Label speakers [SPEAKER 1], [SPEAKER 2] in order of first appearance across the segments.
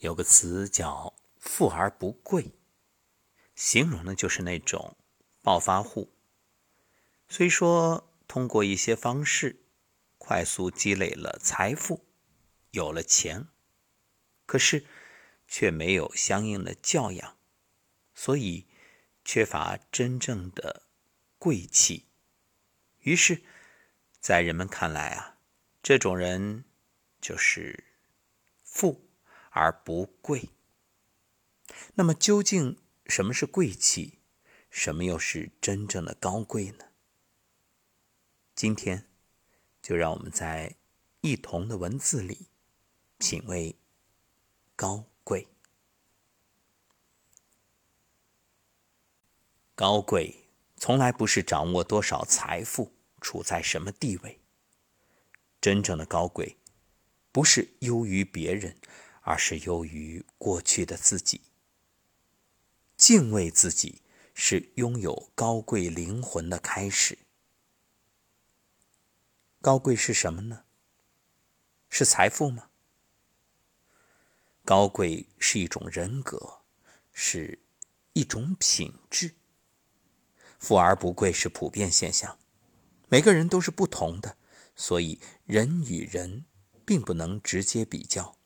[SPEAKER 1] 有个词叫“富而不贵”，形容的就是那种暴发户。虽说通过一些方式快速积累了财富，有了钱，可是却没有相应的教养，所以缺乏真正的贵气。于是，在人们看来啊，这种人就是富。而不贵。那么，究竟什么是贵气？什么又是真正的高贵呢？今天，就让我们在异同的文字里品味高贵。高贵从来不是掌握多少财富，处在什么地位。真正的高贵，不是优于别人。而是由于过去的自己，敬畏自己是拥有高贵灵魂的开始。高贵是什么呢？是财富吗？高贵是一种人格，是一种品质。富而不贵是普遍现象，每个人都是不同的，所以人与人并不能直接比较。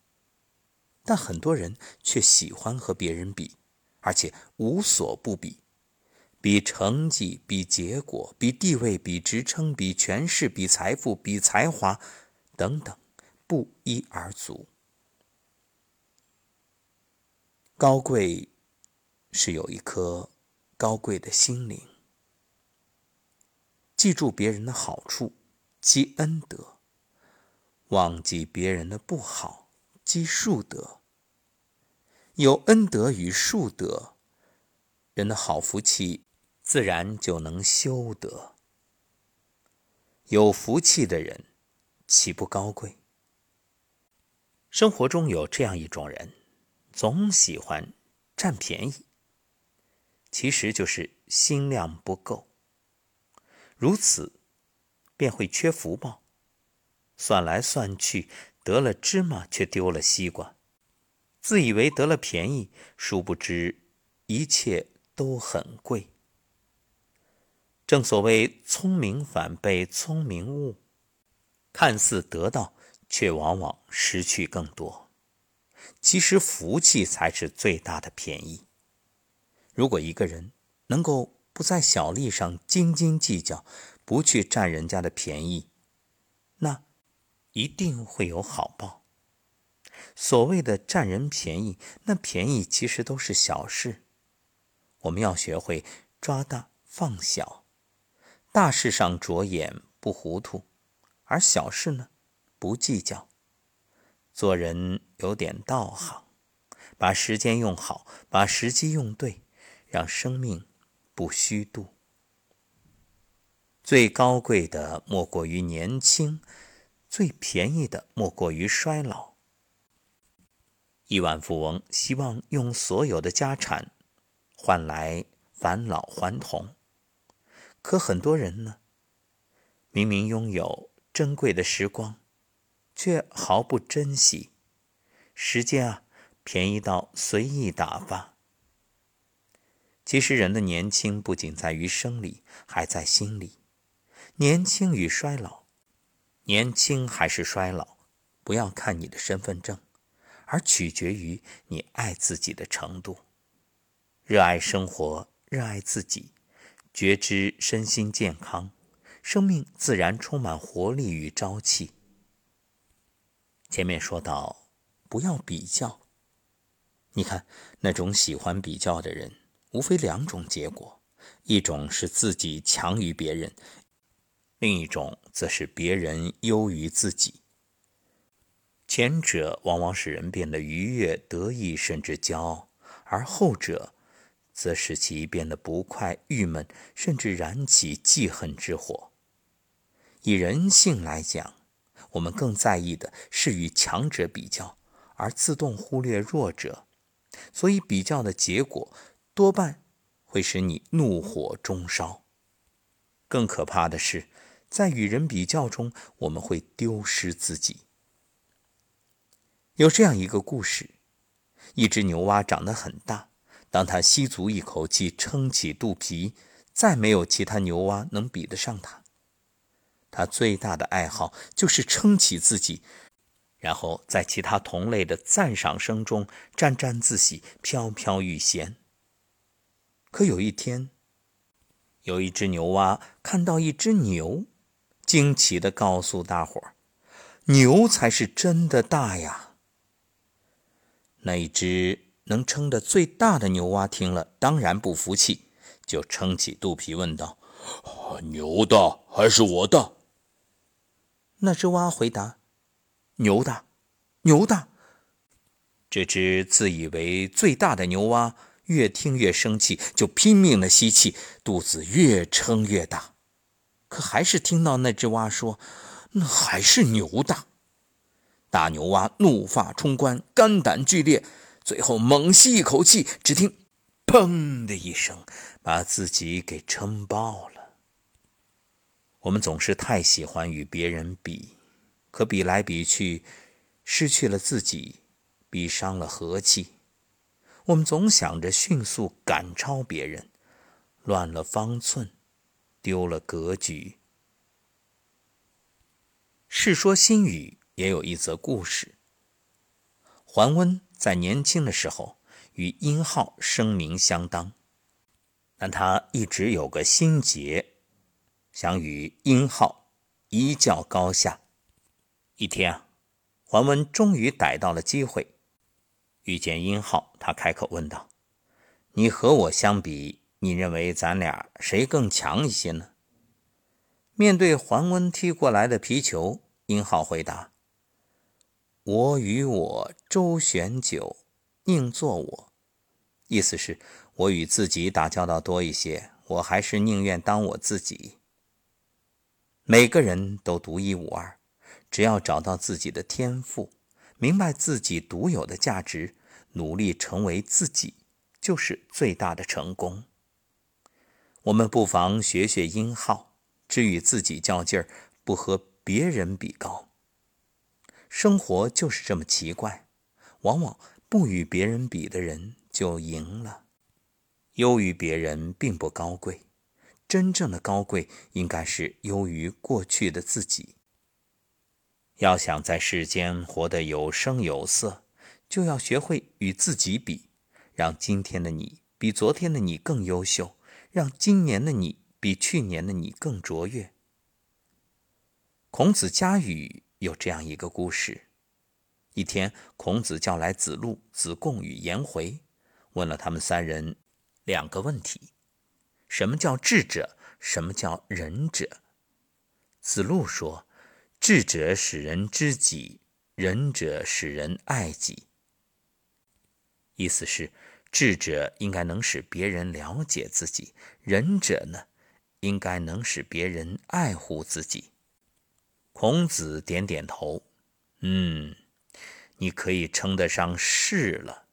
[SPEAKER 1] 但很多人却喜欢和别人比，而且无所不比，比成绩、比结果、比地位、比职称、比权势、比财富、比才华，等等，不一而足。高贵是有一颗高贵的心灵，记住别人的好处，积恩德；忘记别人的不好。积树德，有恩德与树德，人的好福气自然就能修得。有福气的人，岂不高贵？生活中有这样一种人，总喜欢占便宜，其实就是心量不够。如此，便会缺福报。算来算去。得了芝麻，却丢了西瓜，自以为得了便宜，殊不知一切都很贵。正所谓聪明反被聪明误，看似得到，却往往失去更多。其实福气才是最大的便宜。如果一个人能够不在小利上斤斤计较，不去占人家的便宜，那。一定会有好报。所谓的占人便宜，那便宜其实都是小事。我们要学会抓大放小，大事上着眼不糊涂，而小事呢，不计较。做人有点道行，把时间用好，把时机用对，让生命不虚度。最高贵的莫过于年轻。最便宜的莫过于衰老。亿万富翁希望用所有的家产换来返老还童，可很多人呢，明明拥有珍贵的时光，却毫不珍惜。时间啊，便宜到随意打发。其实人的年轻不仅在于生理，还在心理。年轻与衰老。年轻还是衰老，不要看你的身份证，而取决于你爱自己的程度。热爱生活，热爱自己，觉知身心健康，生命自然充满活力与朝气。前面说到，不要比较。你看，那种喜欢比较的人，无非两种结果：一种是自己强于别人。另一种则是别人优于自己。前者往往使人变得愉悦、得意，甚至骄傲；而后者则使其变得不快、郁闷，甚至燃起记恨之火。以人性来讲，我们更在意的是与强者比较，而自动忽略弱者，所以比较的结果多半会使你怒火中烧。更可怕的是。在与人比较中，我们会丢失自己。有这样一个故事：一只牛蛙长得很大，当它吸足一口气，撑起肚皮，再没有其他牛蛙能比得上它。它最大的爱好就是撑起自己，然后在其他同类的赞赏声中沾沾自喜，飘飘欲仙。可有一天，有一只牛蛙看到一只牛，惊奇地告诉大伙儿：“牛才是真的大呀！”那一只能撑得最大的牛蛙听了，当然不服气，就撑起肚皮问道：“
[SPEAKER 2] 牛大还是我大？”
[SPEAKER 1] 那只蛙回答：“牛大，牛大。”这只自以为最大的牛蛙越听越生气，就拼命的吸气，肚子越撑越大。可还是听到那只蛙说：“那还是牛大。”大牛蛙怒发冲冠，肝胆俱裂，最后猛吸一口气，只听“砰”的一声，把自己给撑爆了。我们总是太喜欢与别人比，可比来比去，失去了自己，比伤了和气。我们总想着迅速赶超别人，乱了方寸，丢了格局。《世说新语》。也有一则故事。桓温在年轻的时候与殷浩声名相当，但他一直有个心结，想与殷浩一较高下。一天啊，桓温终于逮到了机会，遇见殷浩，他开口问道：“你和我相比，你认为咱俩谁更强一些呢？”面对桓温踢过来的皮球，殷浩回答。我与我周旋久，宁做我。意思是，我与自己打交道多一些，我还是宁愿当我自己。每个人都独一无二，只要找到自己的天赋，明白自己独有的价值，努力成为自己，就是最大的成功。我们不妨学学殷浩，只与自己较劲儿，不和别人比高。生活就是这么奇怪，往往不与别人比的人就赢了。优于别人并不高贵，真正的高贵应该是优于过去的自己。要想在世间活得有声有色，就要学会与自己比，让今天的你比昨天的你更优秀，让今年的你比去年的你更卓越。孔子家语。有这样一个故事：一天，孔子叫来子路、子贡与颜回，问了他们三人两个问题：什么叫智者？什么叫仁者？子路说：“智者使人知己，仁者使人爱己。”意思是，智者应该能使别人了解自己，仁者呢，应该能使别人爱护自己。孔子点点头，嗯，你可以称得上是了。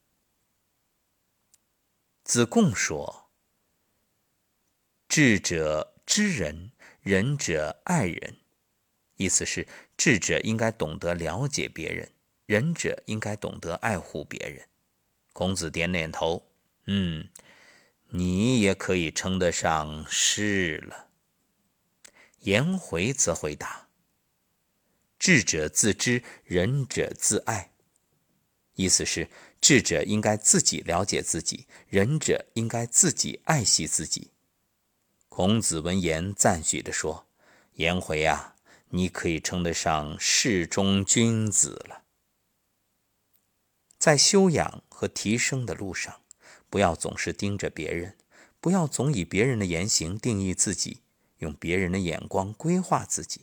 [SPEAKER 1] 子贡说：“智者知人，仁者爱人。”意思是，智者应该懂得了解别人，仁者应该懂得爱护别人。孔子点点头，嗯，你也可以称得上是了。颜回则回答。智者自知，仁者自爱。意思是，智者应该自己了解自己，仁者应该自己爱惜自己。孔子闻言赞许地说：“颜回啊，你可以称得上世中君子了。”在修养和提升的路上，不要总是盯着别人，不要总以别人的言行定义自己，用别人的眼光规划自己。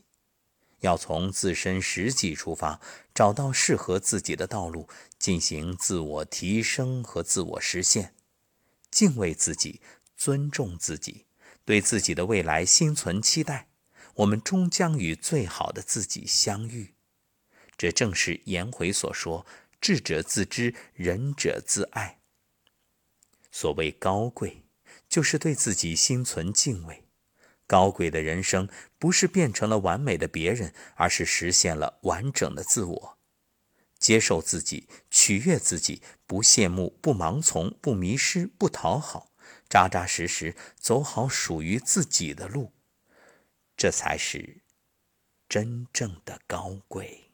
[SPEAKER 1] 要从自身实际出发，找到适合自己的道路，进行自我提升和自我实现。敬畏自己，尊重自己，对自己的未来心存期待。我们终将与最好的自己相遇。这正是颜回所说：“智者自知，仁者自爱。”所谓高贵，就是对自己心存敬畏。高贵的人生不是变成了完美的别人，而是实现了完整的自我。接受自己，取悦自己，不羡慕，不盲从，不迷失，不讨好，扎扎实实走好属于自己的路，这才是真正的高贵。